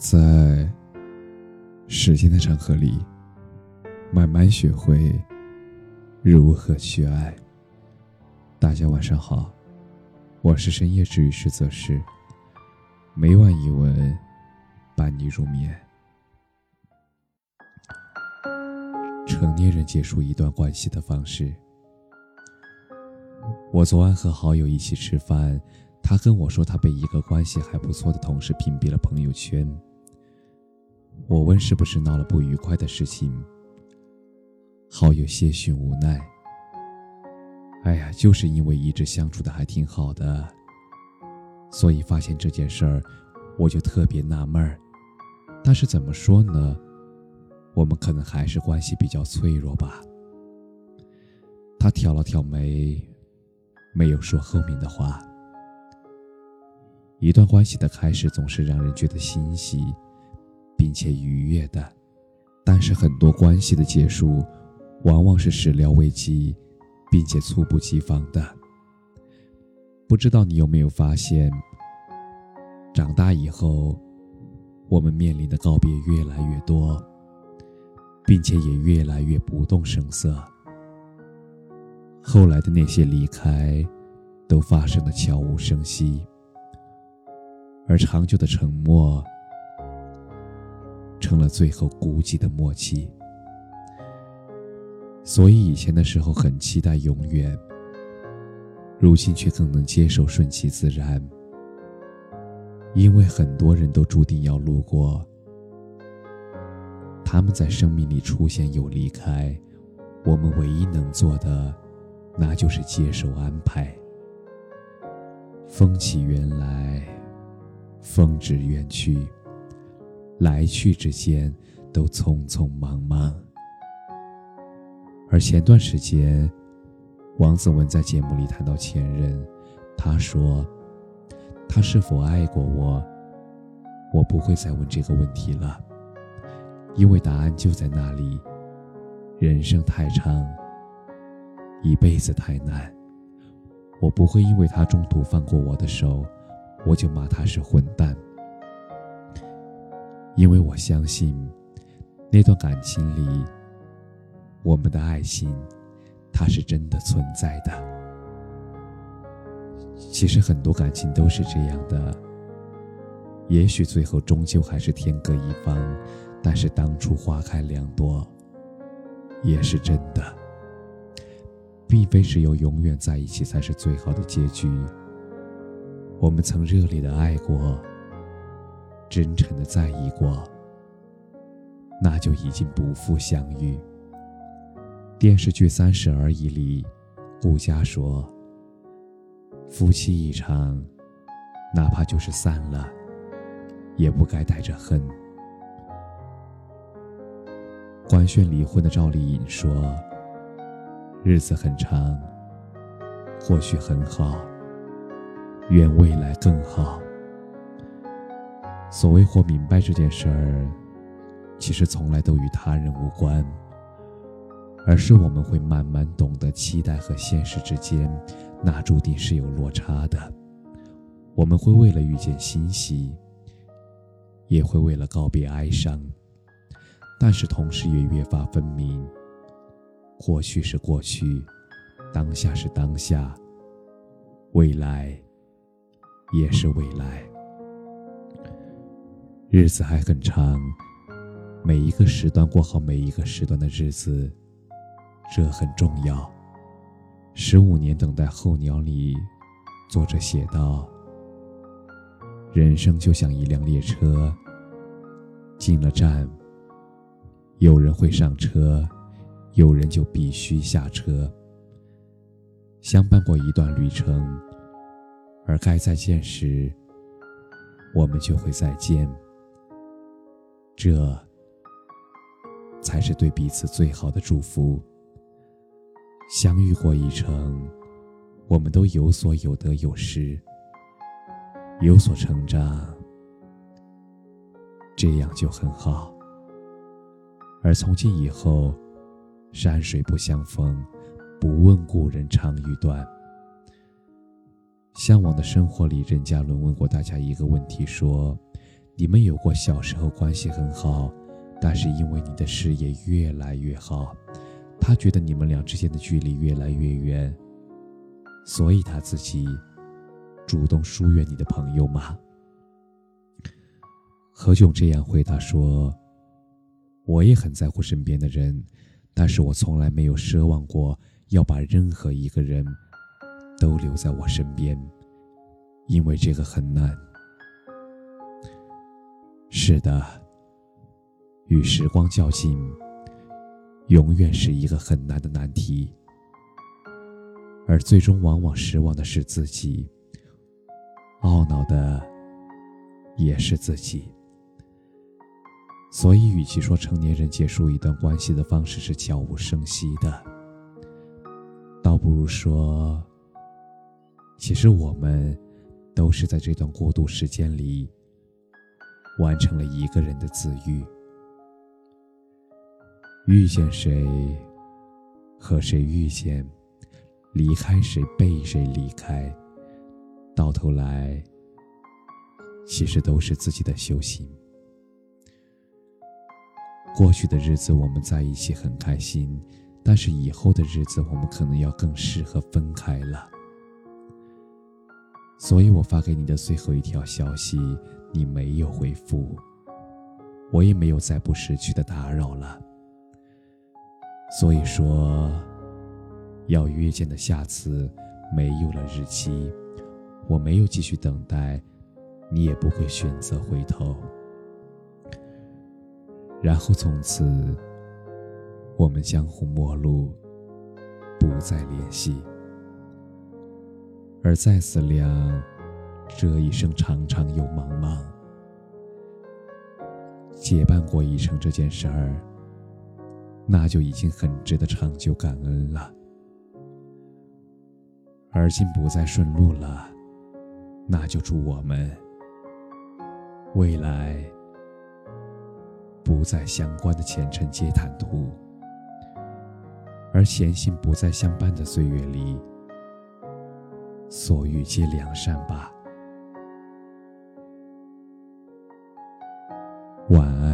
在时间的长河里，慢慢学会如何去爱。大家晚上好，我是深夜治愈师泽师，每晚一文伴你入眠。成年人结束一段关系的方式。我昨晚和好友一起吃饭，他跟我说他被一个关系还不错的同事屏蔽了朋友圈。我问是不是闹了不愉快的事情，好友些许无奈。哎呀，就是因为一直相处的还挺好的，所以发现这件事儿，我就特别纳闷儿。但是怎么说呢？我们可能还是关系比较脆弱吧。他挑了挑眉，没有说后面的话。一段关系的开始总是让人觉得欣喜。并且愉悦的，但是很多关系的结束，往往是始料未及，并且猝不及防的。不知道你有没有发现，长大以后，我们面临的告别越来越多，并且也越来越不动声色。后来的那些离开，都发生的悄无声息，而长久的沉默。成了最后孤寂的默契，所以以前的时候很期待永远，如今却更能接受顺其自然。因为很多人都注定要路过，他们在生命里出现又离开，我们唯一能做的，那就是接受安排。风起缘来，风止缘去。来去之间，都匆匆忙忙。而前段时间，王子文在节目里谈到前任，他说：“他是否爱过我？我不会再问这个问题了，因为答案就在那里。人生太长，一辈子太难。我不会因为他中途放过我的手，我就骂他是混蛋。”因为我相信，那段感情里，我们的爱情，它是真的存在的。其实很多感情都是这样的，也许最后终究还是天各一方，但是当初花开两朵，也是真的，并非只有永远在一起才是最好的结局。我们曾热烈的爱过。真诚的在意过，那就已经不负相遇。电视剧《三十而已》里，顾佳说：“夫妻一场，哪怕就是散了，也不该带着恨。”官宣离婚的赵丽颖说：“日子很长，或许很好，愿未来更好。”所谓活明白这件事儿，其实从来都与他人无关，而是我们会慢慢懂得，期待和现实之间，那注定是有落差的。我们会为了遇见欣喜，也会为了告别哀伤，但是同时也越发分明，过去是过去，当下是当下，未来也是未来。日子还很长，每一个时段过好每一个时段的日子，这很重要。十五年等待候鸟里，作者写道：“人生就像一辆列车，进了站，有人会上车，有人就必须下车。相伴过一段旅程，而该再见时，我们就会再见。”这才是对彼此最好的祝福。相遇过一程，我们都有所有得有失，有所成长，这样就很好。而从今以后，山水不相逢，不问故人长与短。向往的生活里，任嘉伦问过大家一个问题：说。你们有过小时候关系很好，但是因为你的事业越来越好，他觉得你们俩之间的距离越来越远，所以他自己主动疏远你的朋友吗？何炅这样回答说：“我也很在乎身边的人，但是我从来没有奢望过要把任何一个人都留在我身边，因为这个很难。”是的，与时光较劲，永远是一个很难的难题，而最终往往失望的是自己，懊恼的也是自己。所以，与其说成年人结束一段关系的方式是悄无声息的，倒不如说，其实我们都是在这段过渡时间里，完成了一个人的自愈。遇见谁，和谁遇见，离开谁，被谁离开，到头来，其实都是自己的修行。过去的日子我们在一起很开心，但是以后的日子我们可能要更适合分开了。所以我发给你的最后一条消息，你没有回复，我也没有再不识趣的打扰了。所以说，要约见的下次没有了日期，我没有继续等待，你也不会选择回头。然后从此，我们江湖陌路，不再联系。而再思量，这一生长长又茫茫，结伴过一生这件事儿，那就已经很值得长久感恩了。而今不再顺路了，那就祝我们未来。不再相关的前尘皆坦途，而闲心不再相伴的岁月里，所遇皆良善吧。晚安。